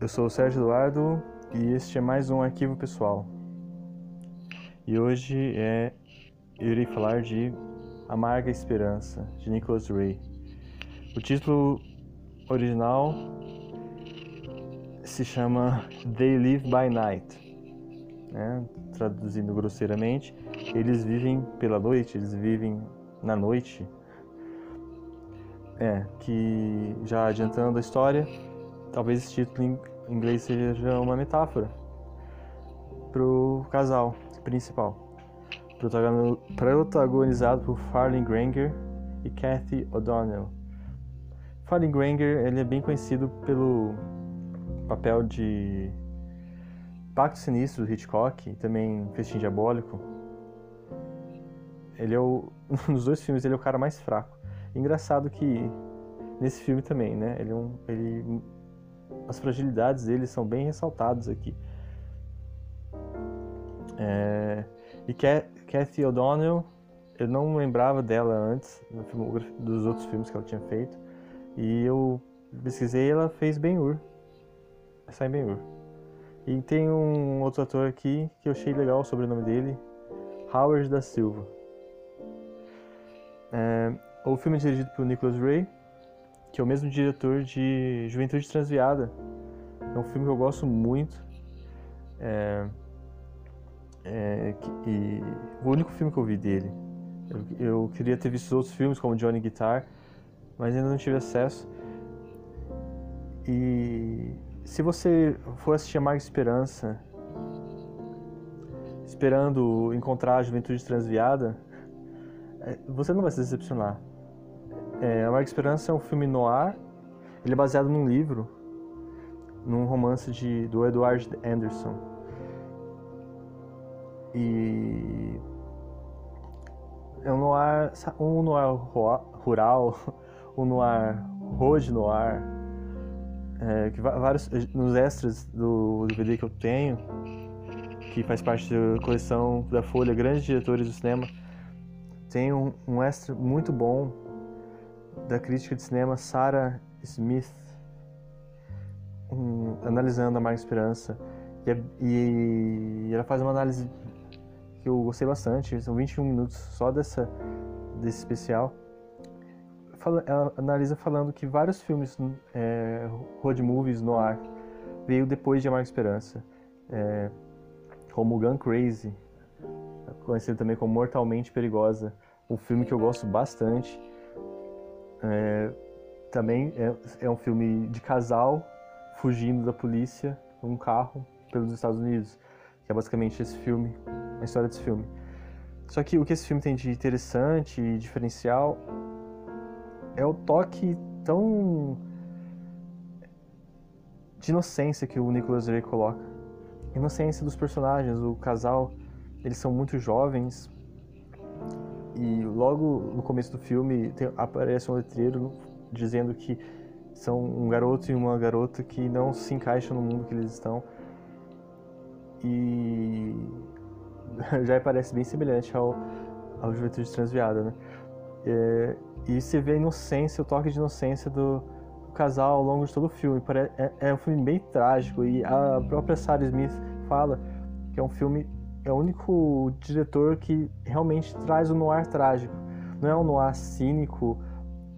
Eu sou o Sérgio Eduardo e este é mais um arquivo pessoal. E hoje é eu irei falar de Amarga Esperança, de Nicholas Ray. O título original se chama They Live by Night, né? traduzindo grosseiramente, eles vivem pela noite, eles vivem na noite. É, que já adiantando a história, talvez esse título em inglês seja uma metáfora pro casal principal, protagonizado por Farley Granger e Kathy O'Donnell. Farley Granger ele é bem conhecido pelo papel de Pacto Sinistro do Hitchcock e também Festim Diabólico. Ele é o, nos dois filmes ele é o cara mais fraco. Engraçado que nesse filme também, né? Ele, é um, ele as fragilidades dele são bem ressaltadas aqui. É, e Kathy O'Donnell, eu não lembrava dela antes dos outros filmes que ela tinha feito. E eu pesquisei ela fez Ben-Hur. Sai Ben-Hur. E tem um outro ator aqui que eu achei legal o sobrenome dele, Howard da Silva. É, o filme é dirigido por Nicholas Ray, que é o mesmo diretor de Juventude Transviada. É um filme que eu gosto muito. É, é, e o único filme que eu vi dele. Eu, eu, queria ter visto outros filmes, como Johnny Guitar, mas ainda não tive acesso. E se você for assistir a Marca Esperança, esperando encontrar a Juventude Transviada, é, você não vai se decepcionar. É, a Marca Esperança é um filme noir. Ele é baseado num livro, num romance de, do Edward Anderson. E é um noir, um noir rural, um noir road noir, é, que vários nos extras do DVD que eu tenho, que faz parte da coleção da Folha, grandes diretores do cinema, tem um, um extra muito bom da crítica de cinema Sarah Smith, analisando a Marca Esperança. E, é, e, ela faz uma análise que eu gostei bastante, são 21 minutos só dessa, desse especial. Fala, ela analisa falando que vários filmes é, road movies no ar veio depois de A Marca Esperança, é, como Gun Crazy, conhecido também como Mortalmente Perigosa, um filme que eu gosto bastante é, também é, é, um filme de casal fugindo da polícia num carro pelos Estados Unidos, que é basicamente esse filme, a história desse filme. Só que o que esse filme tem de interessante e diferencial é o toque tão de inocência que o Nicholas Ray coloca. Inocência dos personagens, o casal, eles são muito jovens, e logo no começo do filme tem, aparece um letreiro dizendo que são um garoto e uma garota que não se encaixam no mundo que eles estão. E já parece bem semelhante ao, ao Juventude Transviada, né? É, e você vê a inocência, o toque de inocência do, do casal ao longo de todo o filme. É, é um filme bem trágico e a própria Sarah Smith fala que é um filme é o único diretor que realmente traz o noir trágico. Não é um noir cínico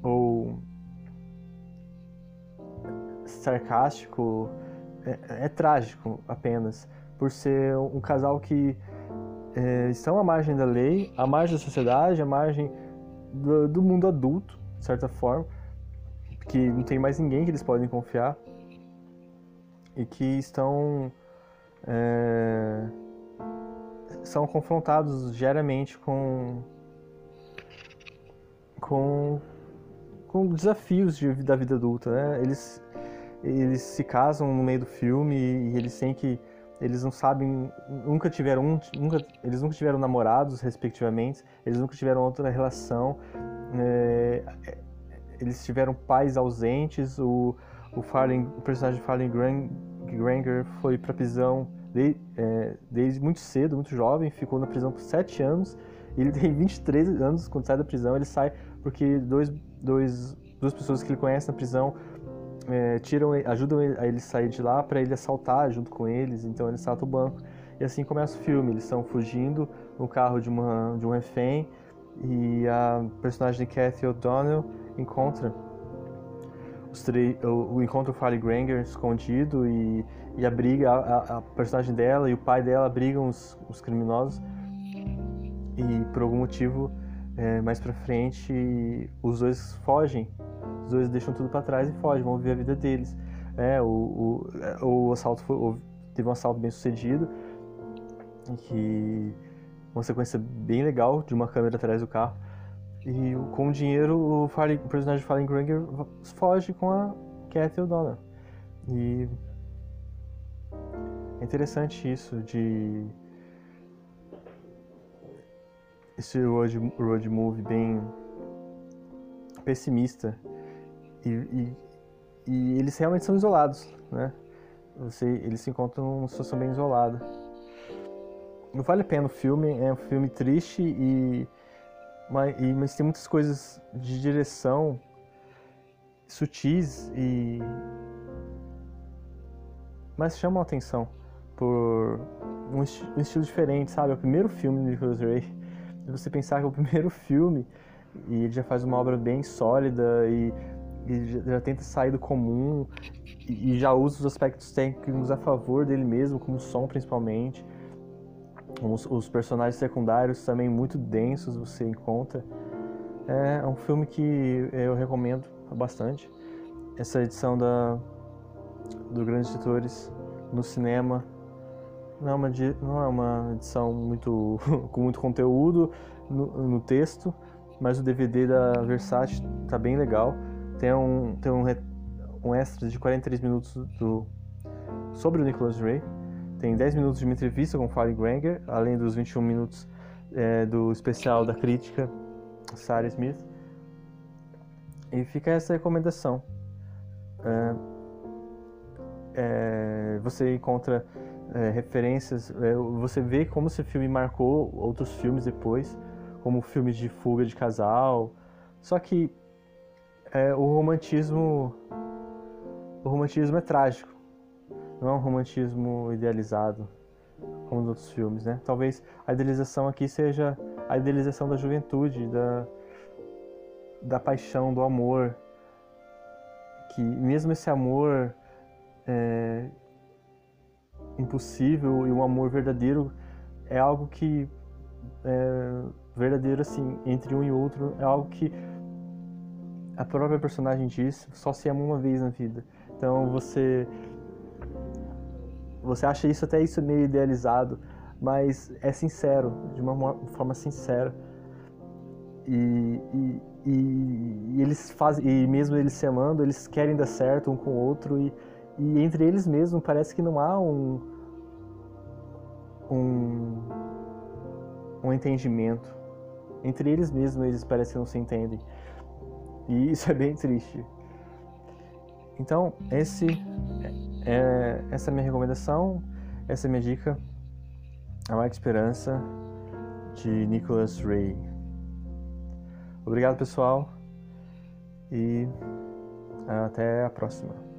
ou sarcástico, é, é trágico apenas, por ser um casal que é, estão à margem da lei, à margem da sociedade, à margem do, do mundo adulto, de certa forma, que não tem mais ninguém que eles podem confiar e que estão é, são confrontados diariamente com com com desafios de, da vida adulta, né? Eles eles se casam no meio do filme e eles têm que eles não sabem, nunca tiveram nunca, eles nunca tiveram namorados, respectivamente, eles nunca tiveram outra relação, é, eles tiveram pais ausentes, o, o, Farley, o personagem de Farley Granger foi para prisão de, é, desde muito cedo, muito jovem, ficou na prisão por 7 anos. Ele tem 23 anos quando sai da prisão. Ele sai porque dois, dois, duas pessoas que ele conhece na prisão é, tiram, ajudam a ele sair de lá para ele assaltar junto com eles. Então ele assalta o banco e assim começa o filme. Eles estão fugindo no carro de uma de um refém e a personagem de Cathy O'Donnell encontra o, o encontra o Farley Granger escondido e, e a briga a, a, personagem dela e o pai dela brigam os, os criminosos. E por algum motivo é, mais pra frente os dois fogem. Os dois deixam tudo para trás e fogem vão viver a vida deles. É, o, o, o assalto foi, teve um assalto bem sucedido que uma sequência bem legal de uma câmera atrás do carro. E com o dinheiro, o, o personagem de Fallen Granger foge com a Cathy O'Donnell. E é interessante isso de esse road, road movie bem pessimista e, e, e, eles realmente são isolados, né? Você, eles se encontram numa situação bem isolada não vale a pena o filme, é um filme triste e mas, e, mas tem muitas coisas de direção sutis e mas chamam a atenção por um, esti um, estilo diferente, sabe? É o primeiro filme do Nicholas Ray. E você pensar que é o primeiro filme e ele já faz uma obra bem sólida e, e já, já, tenta sair do comum e, e já usa os aspectos técnicos a favor dele mesmo, como o som principalmente. Os, os, personagens secundários também muito densos você encontra. É um filme que eu recomendo bastante. Essa edição da, do Grandes Editores no cinema não é uma, não é uma edição muito, com muito conteúdo no, no texto, mas o DVD da Versace tá bem legal. Tem um, tem um, um extra de 43 minutos do, sobre o Nicholas Ray tem 10 minutos de uma entrevista com o Granger, além dos 21 minutos é, do especial da crítica Sarah Smith. E fica essa recomendação. É, é, você encontra é, referências, é, você vê como esse filme marcou outros filmes depois, como filmes de fuga de casal. Só que é, o romantismo, o romantismo é trágico não é um romantismo idealizado como nos outros filmes, né? Talvez a idealização aqui seja a idealização da juventude, da, da paixão, do amor, que mesmo esse amor é, impossível e um amor verdadeiro é algo que é verdadeiro assim entre um e outro é algo que a própria personagem diz só se ama uma vez na vida. Então você você acha isso até isso meio idealizado, mas é sincero, de uma forma sincera. E, e, e, e eles fazem, e mesmo eles se amando, eles querem dar certo um com o outro e, e entre eles mesmos parece que não há um um, um entendimento. Entre eles mesmos eles parecem não se entendem. E isso é bem triste. Então, esse é, essa é a minha recomendação, essa é a minha dica. A Marca Esperança, de Nicholas Ray. Obrigado, pessoal, e até a próxima.